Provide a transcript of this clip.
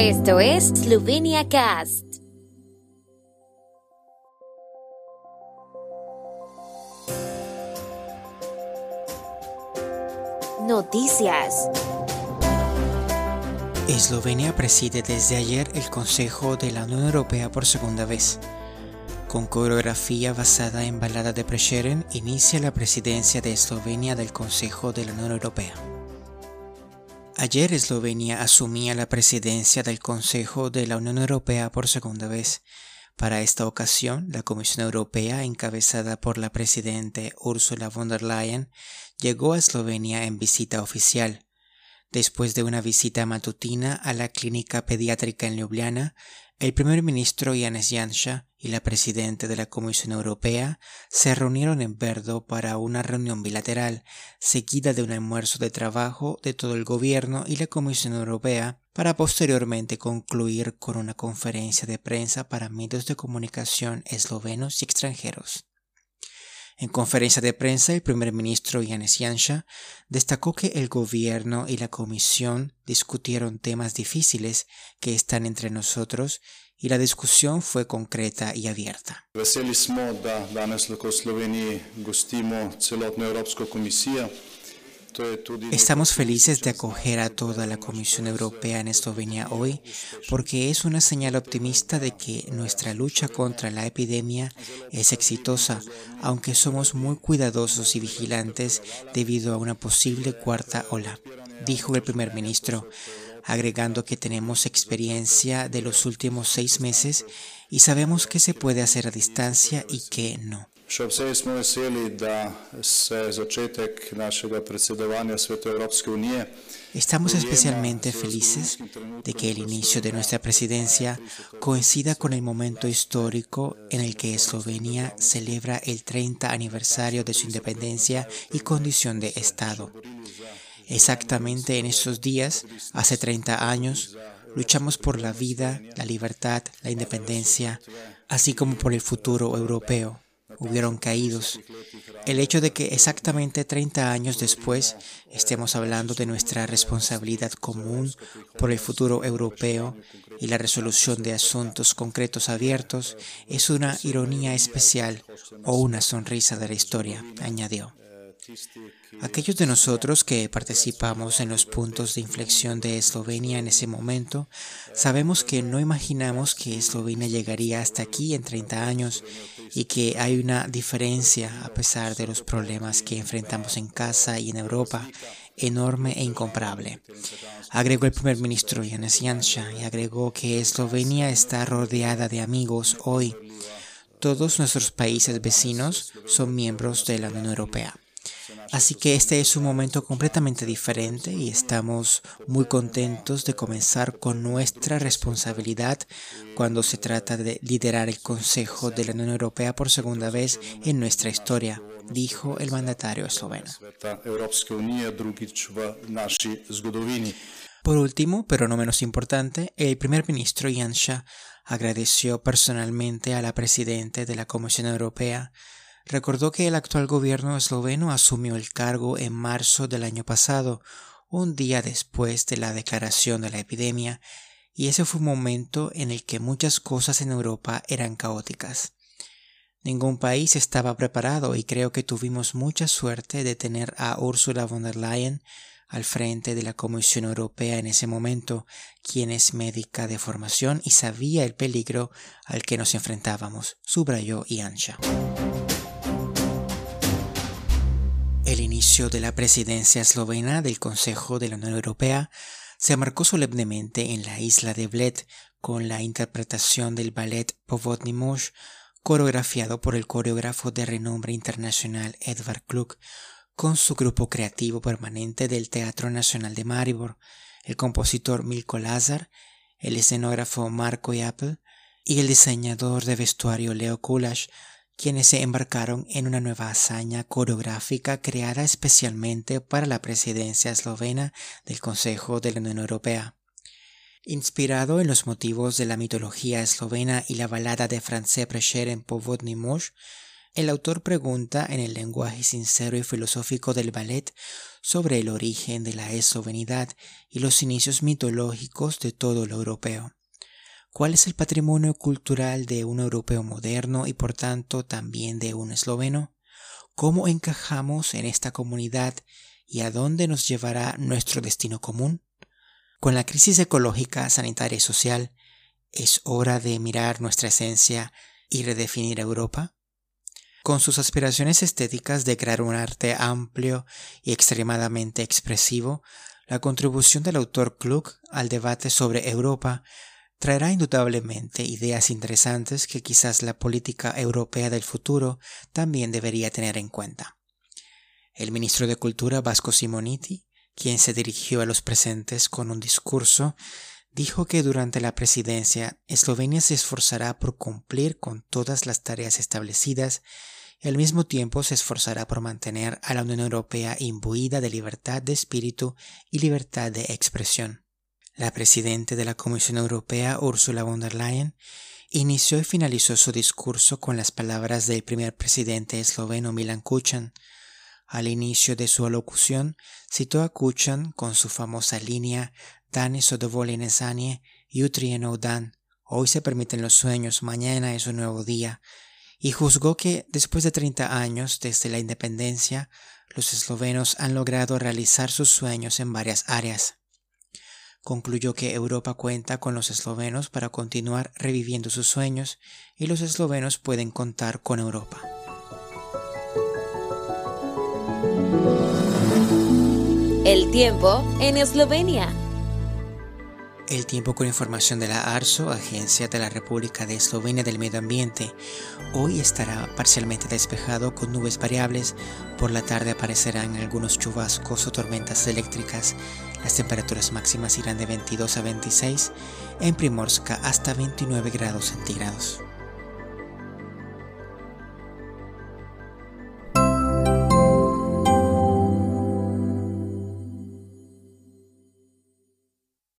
Esto es Slovenia Cast. Noticias. Eslovenia preside desde ayer el Consejo de la Unión Europea por segunda vez. Con coreografía basada en Balada de Prešeren, inicia la presidencia de Eslovenia del Consejo de la Unión Europea. Ayer Eslovenia asumía la presidencia del Consejo de la Unión Europea por segunda vez. Para esta ocasión, la Comisión Europea, encabezada por la presidente Ursula von der Leyen, llegó a Eslovenia en visita oficial. Después de una visita matutina a la clínica pediátrica en Ljubljana, el primer ministro Janez Janša y la presidenta de la Comisión Europea se reunieron en Verdo para una reunión bilateral, seguida de un almuerzo de trabajo de todo el gobierno y la Comisión Europea, para posteriormente concluir con una conferencia de prensa para medios de comunicación eslovenos y extranjeros. En conferencia de prensa, el primer ministro Janez Janša destacó que el gobierno y la comisión discutieron temas difíciles que están entre nosotros y la discusión fue concreta y abierta. Estamos felices de acoger a toda la Comisión Europea en Eslovenia hoy porque es una señal optimista de que nuestra lucha contra la epidemia es exitosa, aunque somos muy cuidadosos y vigilantes debido a una posible cuarta ola, dijo el primer ministro, agregando que tenemos experiencia de los últimos seis meses y sabemos que se puede hacer a distancia y que no. Estamos especialmente felices de que el inicio de nuestra presidencia coincida con el momento histórico en el que Eslovenia celebra el 30 aniversario de su independencia y condición de Estado. Exactamente en estos días, hace 30 años, luchamos por la vida, la libertad, la independencia, así como por el futuro europeo hubieron caídos. El hecho de que exactamente 30 años después estemos hablando de nuestra responsabilidad común por el futuro europeo y la resolución de asuntos concretos abiertos es una ironía especial o una sonrisa de la historia, añadió. Aquellos de nosotros que participamos en los puntos de inflexión de Eslovenia en ese momento, sabemos que no imaginamos que Eslovenia llegaría hasta aquí en 30 años y que hay una diferencia a pesar de los problemas que enfrentamos en casa y en Europa enorme e incomparable. Agregó el primer ministro Janez Janša y agregó que Eslovenia está rodeada de amigos hoy. Todos nuestros países vecinos son miembros de la Unión Europea. Así que este es un momento completamente diferente y estamos muy contentos de comenzar con nuestra responsabilidad cuando se trata de liderar el Consejo de la Unión Europea por segunda vez en nuestra historia, dijo el mandatario esloveno. Por último, pero no menos importante, el primer ministro Janša agradeció personalmente a la presidenta de la Comisión Europea recordó que el actual gobierno esloveno asumió el cargo en marzo del año pasado, un día después de la declaración de la epidemia, y ese fue un momento en el que muchas cosas en Europa eran caóticas. Ningún país estaba preparado y creo que tuvimos mucha suerte de tener a Ursula von der Leyen al frente de la Comisión Europea en ese momento, quien es médica de formación y sabía el peligro al que nos enfrentábamos, subrayó Iansha. El inicio de la presidencia eslovena del Consejo de la Unión Europea se marcó solemnemente en la isla de Bled con la interpretación del ballet Povodny Mosh, coreografiado por el coreógrafo de renombre internacional Edvard Kluk, con su grupo creativo permanente del Teatro Nacional de Maribor, el compositor Milko Lazar, el escenógrafo Marco Yapel y el diseñador de vestuario Leo Kulash, quienes se embarcaron en una nueva hazaña coreográfica creada especialmente para la presidencia eslovena del Consejo de la Unión Europea. Inspirado en los motivos de la mitología eslovena y la balada de Francés en Povodny Mosh, el autor pregunta en el lenguaje sincero y filosófico del ballet sobre el origen de la eslovenidad y los inicios mitológicos de todo lo europeo. ¿Cuál es el patrimonio cultural de un europeo moderno y por tanto también de un esloveno? ¿Cómo encajamos en esta comunidad y a dónde nos llevará nuestro destino común? Con la crisis ecológica, sanitaria y social, ¿es hora de mirar nuestra esencia y redefinir Europa? Con sus aspiraciones estéticas de crear un arte amplio y extremadamente expresivo, la contribución del autor Klug al debate sobre Europa traerá indudablemente ideas interesantes que quizás la política europea del futuro también debería tener en cuenta. El ministro de Cultura Vasco Simoniti, quien se dirigió a los presentes con un discurso, dijo que durante la presidencia Eslovenia se esforzará por cumplir con todas las tareas establecidas y al mismo tiempo se esforzará por mantener a la Unión Europea imbuida de libertad de espíritu y libertad de expresión. La presidenta de la Comisión Europea, Ursula von der Leyen, inició y finalizó su discurso con las palabras del primer presidente esloveno Milan Kuchan. Al inicio de su alocución, citó a Kuchan con su famosa línea Dani sodovolene sanie, jutri dan. Hoy se permiten los sueños, mañana es un nuevo día. Y juzgó que, después de 30 años desde la independencia, los eslovenos han logrado realizar sus sueños en varias áreas concluyó que Europa cuenta con los eslovenos para continuar reviviendo sus sueños y los eslovenos pueden contar con Europa. El tiempo en Eslovenia. El tiempo con información de la ARSO, Agencia de la República de Eslovenia del Medio Ambiente. Hoy estará parcialmente despejado con nubes variables. Por la tarde aparecerán algunos chubascos o tormentas eléctricas. Las temperaturas máximas irán de 22 a 26, en Primorska hasta 29 grados centígrados.